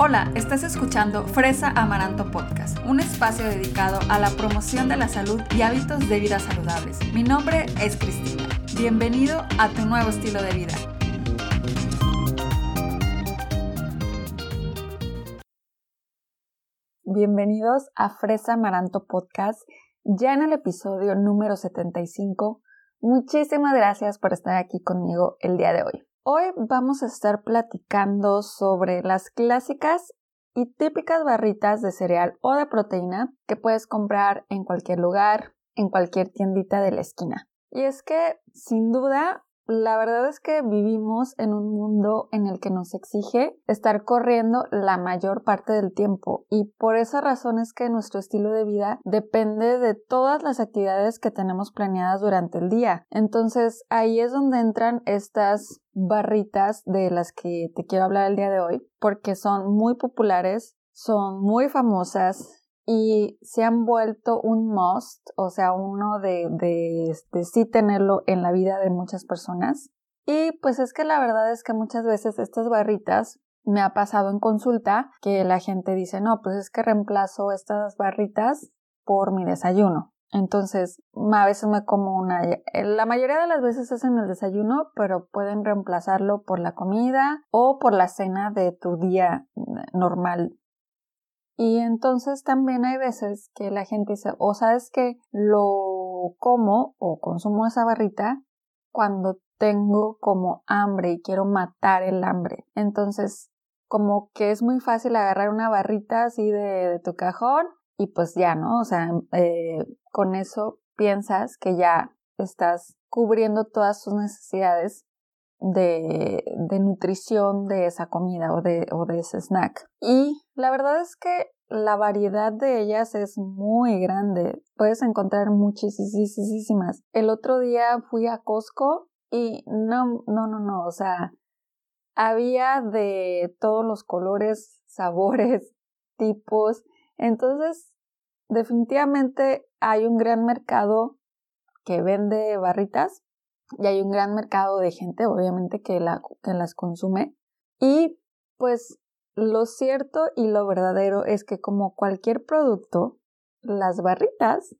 Hola, estás escuchando Fresa Amaranto Podcast, un espacio dedicado a la promoción de la salud y hábitos de vida saludables. Mi nombre es Cristina. Bienvenido a tu nuevo estilo de vida. Bienvenidos a Fresa Amaranto Podcast, ya en el episodio número 75. Muchísimas gracias por estar aquí conmigo el día de hoy. Hoy vamos a estar platicando sobre las clásicas y típicas barritas de cereal o de proteína que puedes comprar en cualquier lugar, en cualquier tiendita de la esquina. Y es que, sin duda, la verdad es que vivimos en un mundo en el que nos exige estar corriendo la mayor parte del tiempo y por esa razón es que nuestro estilo de vida depende de todas las actividades que tenemos planeadas durante el día. Entonces ahí es donde entran estas barritas de las que te quiero hablar el día de hoy porque son muy populares, son muy famosas, y se han vuelto un must, o sea, uno de, de, de, sí tenerlo en la vida de muchas personas. Y pues es que la verdad es que muchas veces estas barritas me ha pasado en consulta que la gente dice, no, pues es que reemplazo estas barritas por mi desayuno. Entonces, a veces me como una, la mayoría de las veces es en el desayuno, pero pueden reemplazarlo por la comida o por la cena de tu día normal y entonces también hay veces que la gente dice, o sabes que lo como o consumo esa barrita cuando tengo como hambre y quiero matar el hambre. Entonces, como que es muy fácil agarrar una barrita así de, tu cajón y pues ya, ¿no? O sea, eh, con eso piensas que ya estás cubriendo todas tus necesidades de, de nutrición de esa comida o de, o de ese snack. Y la verdad es que la variedad de ellas es muy grande. Puedes encontrar muchísimas. El otro día fui a Costco y no, no, no, no, o sea, había de todos los colores, sabores, tipos. Entonces, definitivamente hay un gran mercado que vende barritas y hay un gran mercado de gente, obviamente, que, la, que las consume. Y pues lo cierto y lo verdadero es que como cualquier producto, las barritas,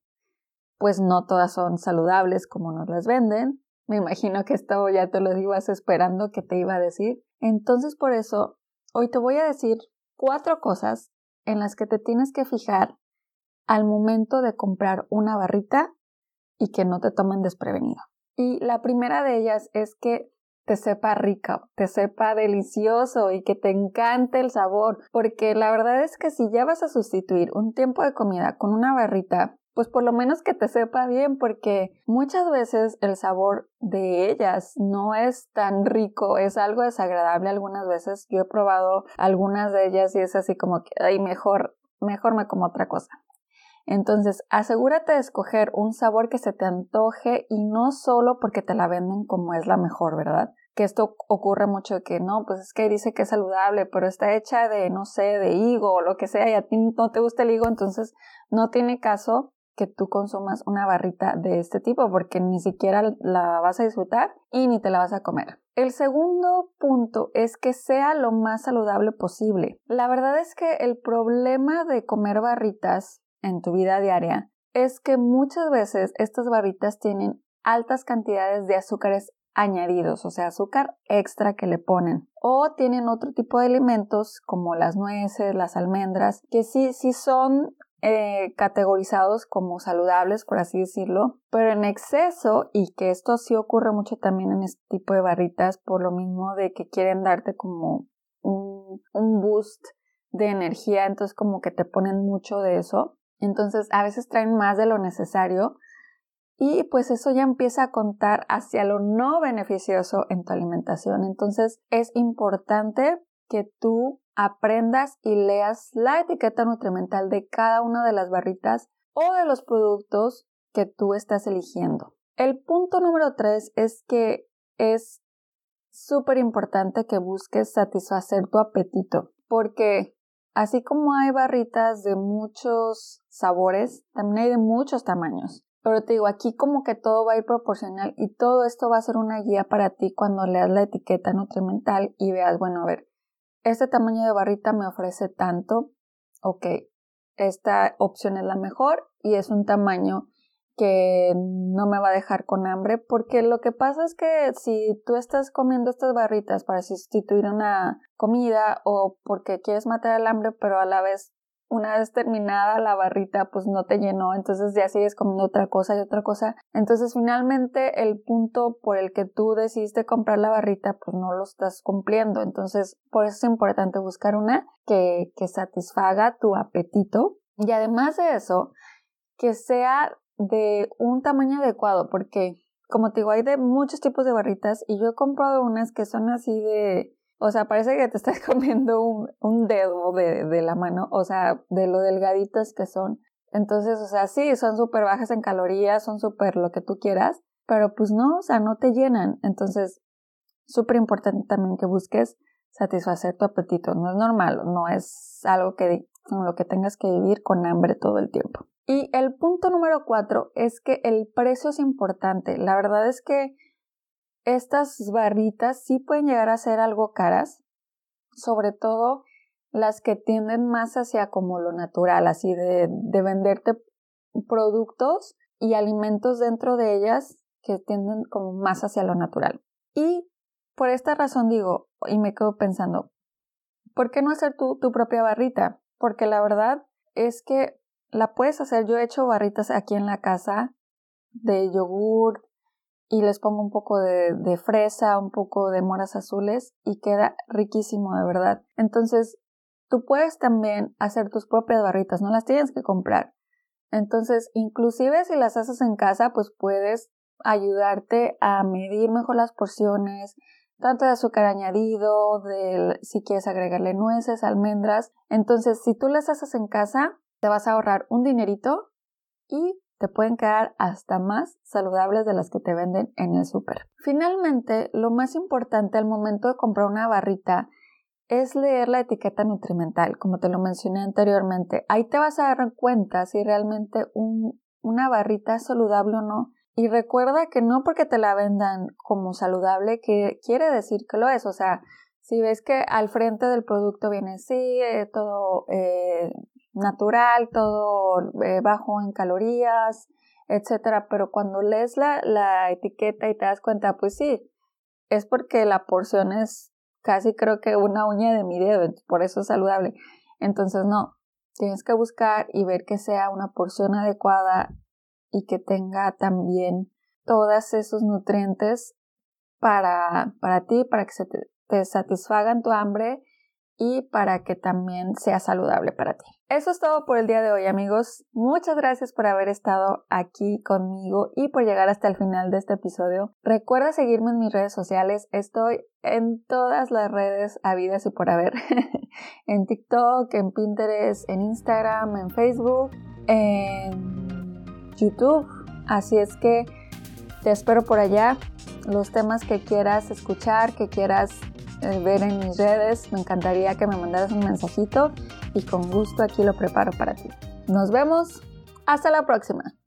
pues no todas son saludables como nos las venden. Me imagino que esto ya te lo ibas esperando que te iba a decir. Entonces por eso, hoy te voy a decir cuatro cosas en las que te tienes que fijar al momento de comprar una barrita y que no te tomen desprevenido. Y la primera de ellas es que te sepa rica, te sepa delicioso y que te encante el sabor, porque la verdad es que si ya vas a sustituir un tiempo de comida con una barrita, pues por lo menos que te sepa bien, porque muchas veces el sabor de ellas no es tan rico, es algo desagradable algunas veces. Yo he probado algunas de ellas y es así como que, ay, mejor, mejor me como otra cosa. Entonces, asegúrate de escoger un sabor que se te antoje y no solo porque te la venden como es la mejor, ¿verdad? Que esto ocurre mucho que no, pues es que dice que es saludable, pero está hecha de, no sé, de higo o lo que sea y a ti no te gusta el higo, entonces no tiene caso que tú consumas una barrita de este tipo porque ni siquiera la vas a disfrutar y ni te la vas a comer. El segundo punto es que sea lo más saludable posible. La verdad es que el problema de comer barritas en tu vida diaria es que muchas veces estas barritas tienen altas cantidades de azúcares añadidos, o sea, azúcar extra que le ponen. O tienen otro tipo de alimentos como las nueces, las almendras, que sí, sí son eh, categorizados como saludables, por así decirlo, pero en exceso, y que esto sí ocurre mucho también en este tipo de barritas, por lo mismo de que quieren darte como un, un boost de energía, entonces como que te ponen mucho de eso. Entonces a veces traen más de lo necesario y pues eso ya empieza a contar hacia lo no beneficioso en tu alimentación. Entonces es importante que tú aprendas y leas la etiqueta nutrimental de cada una de las barritas o de los productos que tú estás eligiendo. El punto número tres es que es súper importante que busques satisfacer tu apetito porque Así como hay barritas de muchos sabores, también hay de muchos tamaños. Pero te digo, aquí como que todo va a ir proporcional y todo esto va a ser una guía para ti cuando leas la etiqueta nutrimental y veas, bueno, a ver, este tamaño de barrita me ofrece tanto, ok, esta opción es la mejor y es un tamaño que no me va a dejar con hambre, porque lo que pasa es que si tú estás comiendo estas barritas para sustituir una comida o porque quieres matar el hambre, pero a la vez una vez terminada la barrita pues no te llenó, entonces ya sigues comiendo otra cosa y otra cosa. Entonces finalmente el punto por el que tú decidiste comprar la barrita pues no lo estás cumpliendo. Entonces por eso es importante buscar una que, que satisfaga tu apetito y además de eso que sea de un tamaño adecuado porque como te digo hay de muchos tipos de barritas y yo he comprado unas que son así de o sea, parece que te estás comiendo un, un dedo de, de, la mano, o sea, de lo delgaditas que son. Entonces, o sea, sí, son súper bajas en calorías, son súper lo que tú quieras, pero pues no, o sea, no te llenan. Entonces, súper importante también que busques satisfacer tu apetito. No es normal, no es algo que con lo que tengas que vivir con hambre todo el tiempo. Y el punto número cuatro es que el precio es importante. La verdad es que estas barritas sí pueden llegar a ser algo caras, sobre todo las que tienden más hacia como lo natural, así de, de venderte productos y alimentos dentro de ellas que tienden como más hacia lo natural. Y por esta razón digo, y me quedo pensando, ¿por qué no hacer tú tu propia barrita? Porque la verdad es que la puedes hacer. Yo he hecho barritas aquí en la casa de yogur, y les pongo un poco de, de, fresa, un poco de moras azules y queda riquísimo de verdad. Entonces, tú puedes también hacer tus propias barritas, no las tienes que comprar. Entonces, inclusive si las haces en casa, pues puedes ayudarte a medir mejor las porciones, tanto de azúcar añadido, de si quieres agregarle nueces, almendras. Entonces, si tú las haces en casa, te vas a ahorrar un dinerito y te pueden quedar hasta más saludables de las que te venden en el súper. Finalmente, lo más importante al momento de comprar una barrita es leer la etiqueta nutrimental, como te lo mencioné anteriormente. Ahí te vas a dar cuenta si realmente una barrita es saludable o no. Y recuerda que no porque te la vendan como saludable que quiere decir que lo es. O sea, si ves que al frente del producto viene así, eh, todo eh, natural, todo eh, bajo en calorías, etcétera, pero cuando lees la, la etiqueta y te das cuenta, pues sí, es porque la porción es casi creo que una uña de mi dedo, por eso es saludable. Entonces, no, tienes que buscar y ver que sea una porción adecuada y que tenga también todos esos nutrientes para, para ti, para que se te, te satisfagan tu hambre y para que también sea saludable para ti. Eso es todo por el día de hoy amigos. Muchas gracias por haber estado aquí conmigo y por llegar hasta el final de este episodio. Recuerda seguirme en mis redes sociales. Estoy en todas las redes habidas y por haber. en TikTok, en Pinterest, en Instagram, en Facebook, en YouTube. Así es que te espero por allá. Los temas que quieras escuchar, que quieras eh, ver en mis redes. Me encantaría que me mandaras un mensajito y con gusto aquí lo preparo para ti. Nos vemos. Hasta la próxima.